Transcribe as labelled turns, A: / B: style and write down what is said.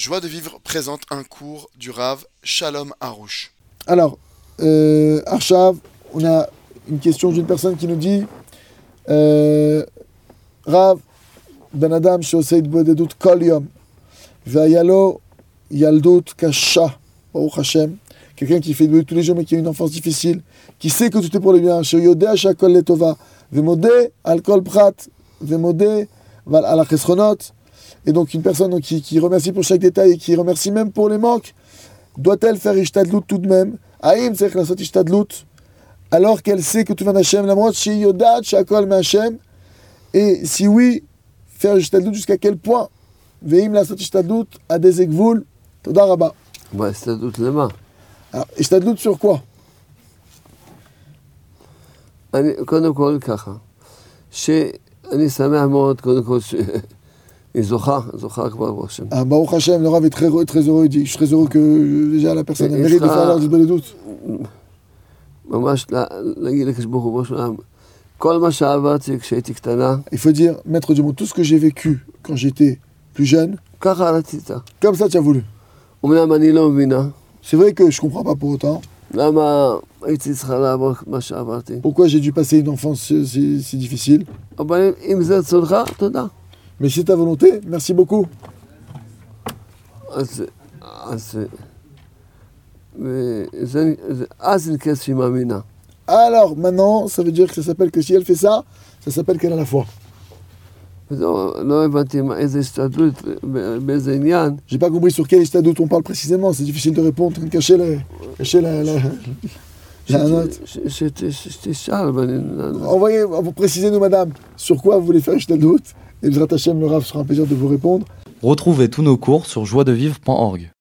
A: Joie de vivre présente un cours du Rav Shalom Harouche.
B: Alors, euh, Arshav, on a une question d'une personne qui nous dit euh, Rav, Ben Adam, Shoseid Bodedout Kolium, Vayalo Yaldout Kasha, Baruch Hashem, quelqu'un qui fait de tous les jours mais qui a une enfance difficile, qui sait que tout est pour le bien, Shoyodea Shakol Letova, Vemode, Alkol Prat, Vemode, Val Alachesronot, et donc une personne donc, qui, qui, remercie pour chaque détail et qui remercie même pour les manques, doit-elle faire ishtadlut tout de même Aïm c'est la ishtadlut alors qu'elle sait que tout vient d'Hachem, la moitié chez Yodat, Shakol Hachem, et si oui, faire ishtadlut jusqu'à quel point Veim la ishtadlut à des ekvoul, Toda Rabba.
C: Ouais, ishtadlut lema.
B: Alors, ishtadlut sur quoi
C: קודם כל ככה, שאני שמח מאוד, קודם כל, היא זוכה, זוכה כבר ברוך השם.
B: Ah, Baruch Hashem, le Rav est très, heureux- très heureux, il dit, je suis très heureux que déjà la personne a
C: Et- et
B: mérite de
C: ça-
B: faire l'heure du doute.
C: ממש לה- להגיד לקדוש ברוך הוא, בראש העולם, כל מה שעברתי כשהייתי קטנה,
B: Il faut dire, maître du monde, tout ce que j'ai vécu quand j'étais plus jeune,
C: ככה רצית.
B: comme ça tu as voulu.
C: אמנם אני לא מבינה,
B: C'est vrai que je comprends pas pour autant
C: למה הייתי צריכה לעבור את מה שעברתי.
B: pourquoi j'ai dû passer une enfance si, si- si difficile.
C: אבל אם זה רצונך, תודה.
B: Mais c'est ta volonté. Merci beaucoup. Alors, maintenant, ça veut dire que ça s'appelle que si elle fait ça, ça s'appelle qu'elle a la foi. J'ai pas compris sur quel estadout on parle précisément, c'est difficile de répondre, cacher la, cacher la, la, la. Envoyez, précisez-nous madame, sur quoi vous voulez faire estadout et Hashem, le Rav sera un plaisir de vous répondre.
D: Retrouvez tous nos cours sur joiedevivre.org.